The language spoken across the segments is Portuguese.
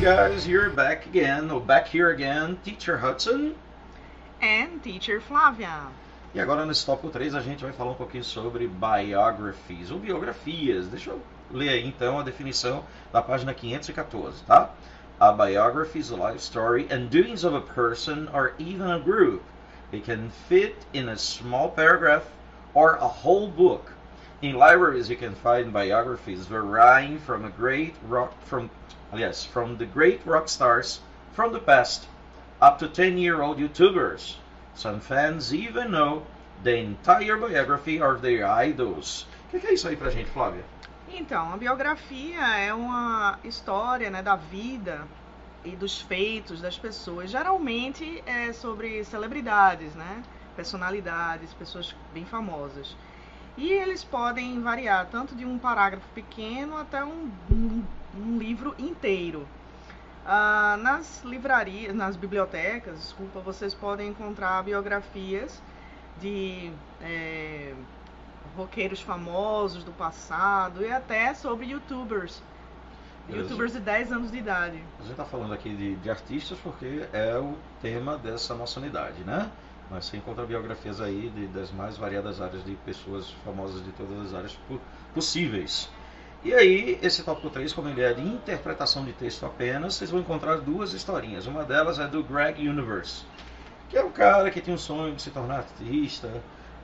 guys, you're back again, or back here again, Teacher Hudson. And Teacher Flávia. E agora nesse tópico 3 a gente vai falar um pouquinho sobre biographies, ou biografias. Deixa eu ler aí então a definição da página 514, tá? A biography is a life story and doings of a person or even a group. It can fit in a small paragraph or a whole book. In libraries you can find biographies varying from a great rock from yes, from the great rock stars from the past up to 10-year-old YouTubers. Some fans even know the entire biography of their idols. O que, que, é isso aí pra gente, Flávia? Então, a biografia é uma história né, da vida e dos feitos das pessoas. Geralmente é sobre celebridades, né? Personalidades, pessoas bem famosas. E eles podem variar tanto de um parágrafo pequeno até um, um, um livro inteiro. Ah, nas livrarias, nas bibliotecas, desculpa, vocês podem encontrar biografias de é, roqueiros famosos do passado e até sobre youtubers. Youtubers de 10 anos de idade. A gente está falando aqui de, de, artistas porque é o tema dessa nossa unidade, né? Mas você encontra biografias aí de, das mais variadas áreas de pessoas famosas de todas as áreas possíveis. E aí, esse tópico 3, como ele é de interpretação de texto apenas, vocês vão encontrar duas historinhas. Uma delas é do Greg Universe, que é um cara que tinha um sonho de se tornar artista,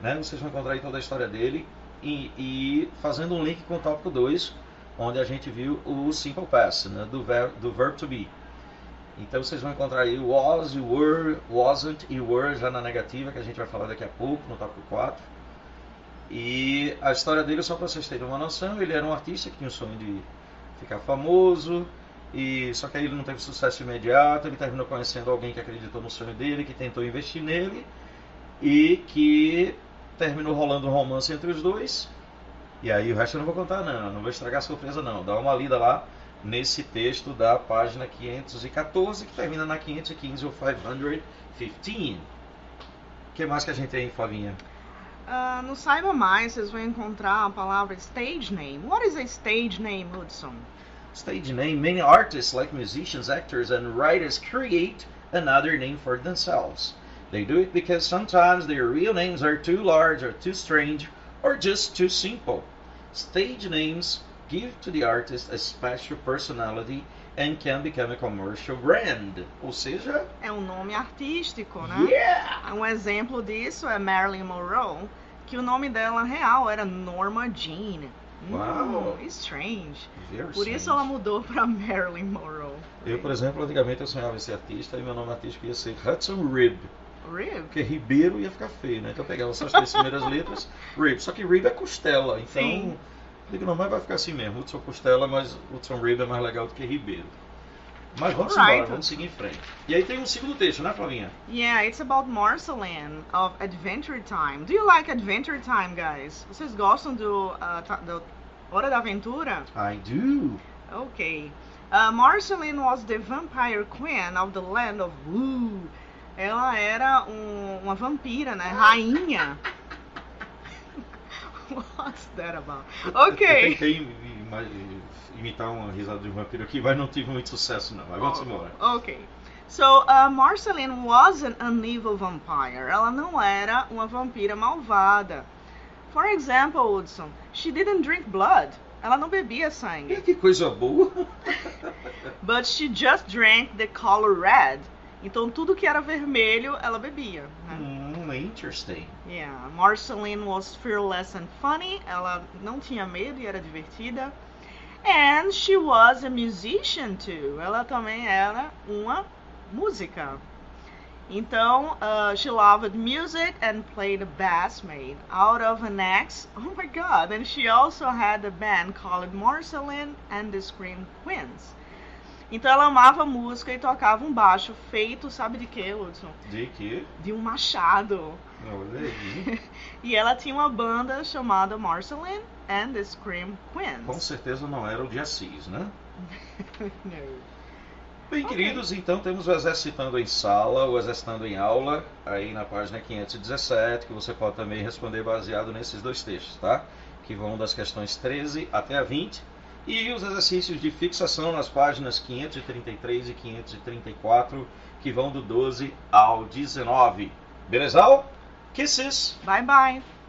né? Vocês vão encontrar aí toda a história dele. E, e fazendo um link com o tópico 2, onde a gente viu o Simple Past, né? do, ver, do verb to be. Então vocês vão encontrar aí was, were, wasn't e were já na negativa, que a gente vai falar daqui a pouco, no tópico 4. E a história dele, só para vocês terem uma noção, ele era um artista que tinha o sonho de ficar famoso, e só que aí ele não teve sucesso imediato, ele terminou conhecendo alguém que acreditou no sonho dele, que tentou investir nele, e que terminou rolando um romance entre os dois. E aí o resto eu não vou contar não, não vou estragar a surpresa não. Dá uma lida lá nesse texto da página 514, que termina na 515 ou 515. O que mais que a gente tem, Flavinha? Uh, no Saiba Mais, vocês vão encontrar a palavra stage name. What is a stage name, Hudson? Stage name. Many artists, like musicians, actors, and writers, create another name for themselves. They do it because sometimes their real names are too large or too strange or just too simple. Stage names give to the artist a special personality and can become a commercial brand. Ou seja, é um nome artístico, né? Yeah! Um exemplo disso é Marilyn Monroe, que o nome dela real era Norma Jean. Wow. Hum, strange. Very Por strange. isso ela mudou para Marilyn Monroe. Eu, por exemplo, antigamente eu sonhava em ser artista e meu nome artístico ia ser Hudson Rib. Rib? Porque Ribeiro ia ficar feio, né? Então eu pegava só as três primeiras letras, Rib. Só que Rib é costela, então. Sim. Digo, não, mas vai ficar assim mesmo. Hudson Costela, mas Hudson Rib é mais legal do que Ribeiro. Mas vamos Alright. embora, vamos seguir em frente. E aí tem um segundo texto, né, Flavinha? Yeah, it's about Marceline of Adventure Time. Do you like Adventure Time, guys? Vocês gostam do, uh, do Hora da Aventura? I do. Okay. Uh, Marceline was the vampire queen of the land of Woo. Ela era um- uma vampira, né? Rainha. What's that about? Eu Okay. tentei imitar uma risada de um vampiro aqui, mas não tive muito sucesso não. Mas vamos Oh. embora. Ok. So, uh, Marceline wasn't an evil vampire. Ela não era uma vampira malvada. For example, Hudson, she didn't drink blood. Ela não bebia sangue. que coisa boa. But she just drank the color red. Então, tudo que era vermelho, ela bebia. Né? Hum, interesting. Yeah, Marceline was fearless and funny. Ela não tinha medo e era divertida. And she was a musician too. Ela também era uma música. Então, uh, she loved music and played a bass made out of an axe. Oh my god! And she also had a band called Marceline and the Scream Queens. Então ela amava música e tocava um baixo feito, sabe de quê, Hudson? De que? De um machado. Olha aí. E ela tinha uma banda chamada Marceline and the Scream Com Queens. certeza não era o de Assis, né? No. Bem, Ok. queridos, então temos o Exercitando em Sala, o Exercitando em Aula, aí na página 517, que você pode também responder baseado nesses dois textos, tá? Que vão das questões 13 até a 20. E os exercícios de fixação nas páginas 533 e 534, que vão do 12 ao 19. Beleza? Kisses! Bye bye!